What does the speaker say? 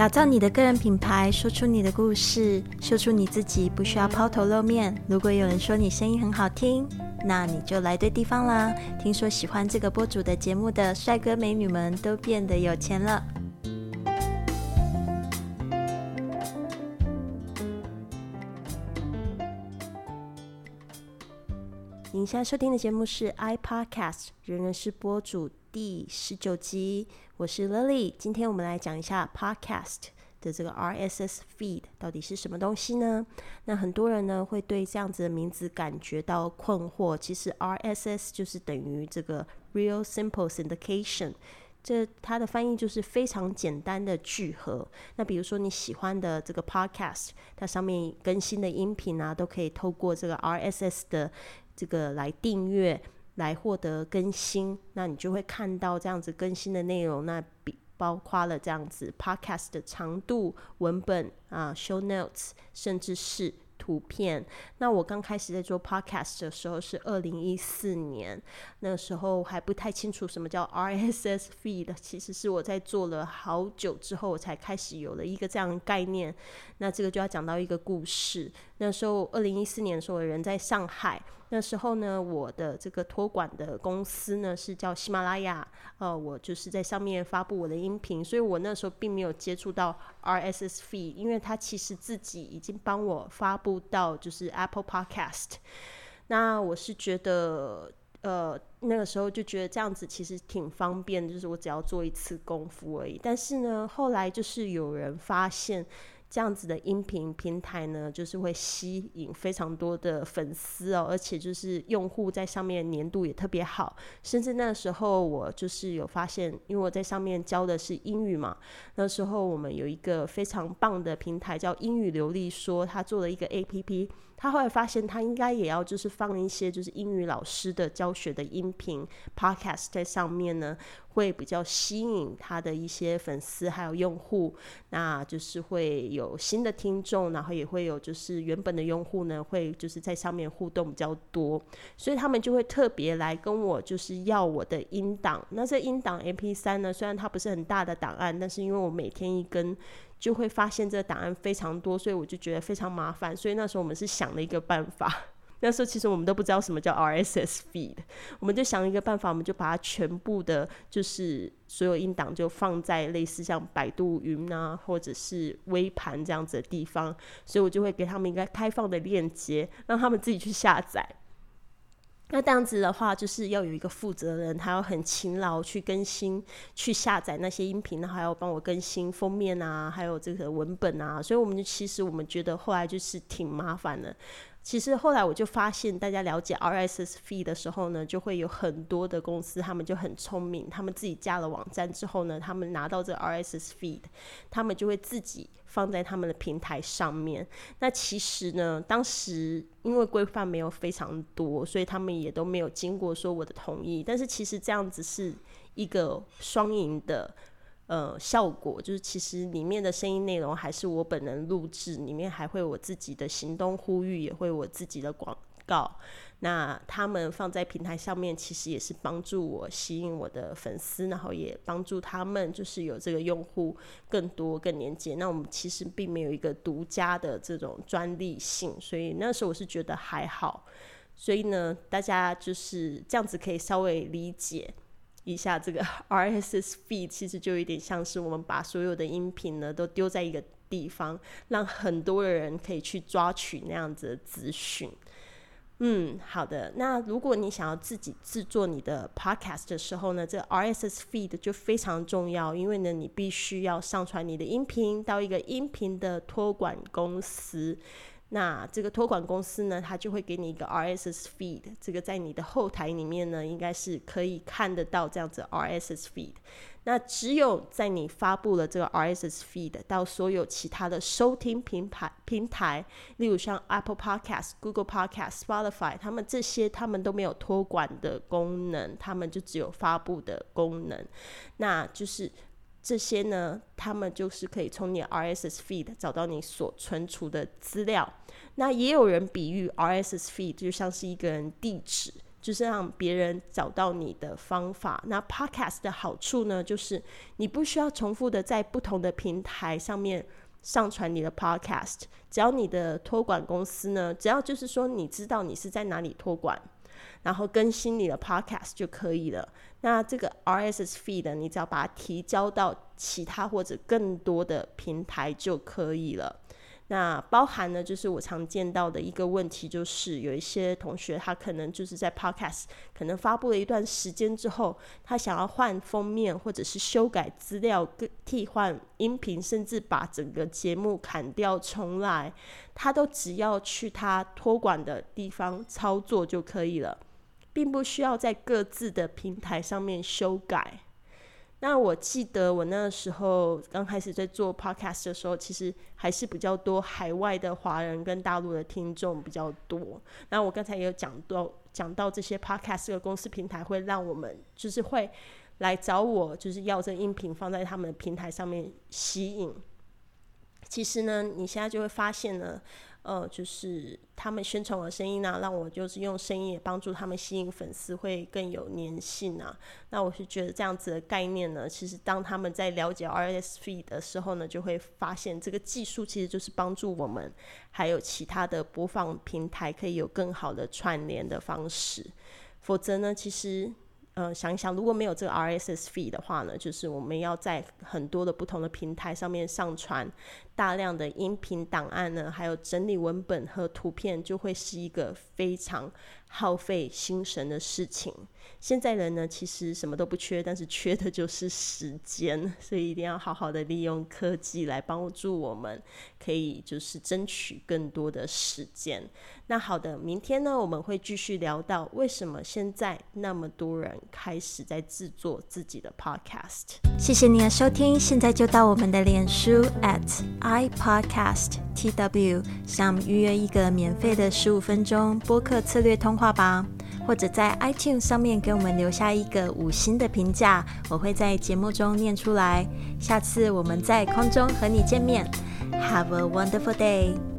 打造你的个人品牌，说出你的故事，说出你自己，不需要抛头露面。如果有人说你声音很好听，那你就来对地方啦。听说喜欢这个播主的节目的帅哥美女们都变得有钱了。您现在收听的节目是 iPodcast，人人是播主第十九集，我是 Lily。今天我们来讲一下 Podcast 的这个 RSS feed 到底是什么东西呢？那很多人呢会对这样子的名字感觉到困惑。其实 RSS 就是等于这个 Real Simple Syndication，这它的翻译就是非常简单的聚合。那比如说你喜欢的这个 Podcast，它上面更新的音频啊，都可以透过这个 RSS 的这个来订阅，来获得更新，那你就会看到这样子更新的内容。那比包括了这样子 podcast 的长度、文本啊、show notes，甚至是图片。那我刚开始在做 podcast 的时候是二零一四年，那个时候还不太清楚什么叫 RSS feed，其实是我在做了好久之后，我才开始有了一个这样的概念。那这个就要讲到一个故事。那时候二零一四年的时候，我人在上海。那时候呢，我的这个托管的公司呢是叫喜马拉雅，呃，我就是在上面发布我的音频，所以我那时候并没有接触到 RSS feed，因为它其实自己已经帮我发布到就是 Apple Podcast。那我是觉得，呃，那个时候就觉得这样子其实挺方便，就是我只要做一次功夫而已。但是呢，后来就是有人发现。这样子的音频平台呢，就是会吸引非常多的粉丝哦，而且就是用户在上面粘度也特别好。甚至那时候我就是有发现，因为我在上面教的是英语嘛，那时候我们有一个非常棒的平台叫英语流利说，他做了一个 A P P。他后来发现，他应该也要就是放一些就是英语老师的教学的音频 podcast 在上面呢，会比较吸引他的一些粉丝还有用户，那就是会有新的听众，然后也会有就是原本的用户呢，会就是在上面互动比较多，所以他们就会特别来跟我就是要我的音档。那这音档 MP 三呢，虽然它不是很大的档案，但是因为我每天一根。就会发现这个档案非常多，所以我就觉得非常麻烦。所以那时候我们是想了一个办法。那时候其实我们都不知道什么叫 RSS feed，我们就想一个办法，我们就把它全部的，就是所有音档就放在类似像百度云啊，或者是微盘这样子的地方。所以我就会给他们一个开放的链接，让他们自己去下载。那这样子的话，就是要有一个负责人，他要很勤劳去更新、去下载那些音频，然后还要帮我更新封面啊，还有这个文本啊。所以我们就其实我们觉得后来就是挺麻烦的。其实后来我就发现，大家了解 RSS feed 的时候呢，就会有很多的公司，他们就很聪明，他们自己加了网站之后呢，他们拿到这 RSS feed，他们就会自己放在他们的平台上面。那其实呢，当时因为规范没有非常多，所以他们也都没有经过说我的同意。但是其实这样子是一个双赢的。呃，效果就是其实里面的声音内容还是我本人录制，里面还会我自己的行动呼吁，也会我自己的广告。那他们放在平台上面，其实也是帮助我吸引我的粉丝，然后也帮助他们就是有这个用户更多更连接。那我们其实并没有一个独家的这种专利性，所以那时候我是觉得还好。所以呢，大家就是这样子可以稍微理解。一下这个 RSS feed 其实就有点像是我们把所有的音频呢都丢在一个地方，让很多的人可以去抓取那样子的资讯。嗯，好的。那如果你想要自己制作你的 podcast 的时候呢，这 RSS feed 就非常重要，因为呢你必须要上传你的音频到一个音频的托管公司。那这个托管公司呢，它就会给你一个 RSS feed，这个在你的后台里面呢，应该是可以看得到这样子 RSS feed。那只有在你发布了这个 RSS feed 到所有其他的收听平台平台，例如像 Apple Podcast、Google Podcast、Spotify，他们这些他们都没有托管的功能，他们就只有发布的功能。那就是。这些呢，他们就是可以从你 RSS feed 找到你所存储的资料。那也有人比喻 RSS feed 就像是一个人地址，就是让别人找到你的方法。那 Podcast 的好处呢，就是你不需要重复的在不同的平台上面上传你的 Podcast，只要你的托管公司呢，只要就是说你知道你是在哪里托管，然后更新你的 Podcast 就可以了。那这个 RSS feed 你只要把它提交到其他或者更多的平台就可以了。那包含呢，就是我常见到的一个问题，就是有一些同学他可能就是在 Podcast 可能发布了一段时间之后，他想要换封面或者是修改资料、替换音频，甚至把整个节目砍掉重来，他都只要去他托管的地方操作就可以了，并不需要在各自的平台上面修改。那我记得我那时候刚开始在做 podcast 的时候，其实还是比较多海外的华人跟大陆的听众比较多。那我刚才也有讲到，讲到这些 podcast 的公司平台会让我们就是会来找我，就是要这音频放在他们的平台上面吸引。其实呢，你现在就会发现呢。呃，就是他们宣传我的声音呢，让我就是用声音也帮助他们吸引粉丝，会更有粘性啊。那我是觉得这样子的概念呢，其实当他们在了解 RSV 的时候呢，就会发现这个技术其实就是帮助我们还有其他的播放平台可以有更好的串联的方式。否则呢，其实。呃，想一想，如果没有这个 RSS feed 的话呢，就是我们要在很多的不同的平台上面上传大量的音频档案呢，还有整理文本和图片，就会是一个非常耗费心神的事情。现在人呢，其实什么都不缺，但是缺的就是时间，所以一定要好好的利用科技来帮助我们，可以就是争取更多的时间。那好的，明天呢，我们会继续聊到为什么现在那么多人开始在制作自己的 podcast。谢谢你的收听，现在就到我们的脸书 at i podcast tw 上预约一个免费的十五分钟播客策略通话吧。或者在 iTunes 上面给我们留下一个五星的评价，我会在节目中念出来。下次我们在空中和你见面。Have a wonderful day.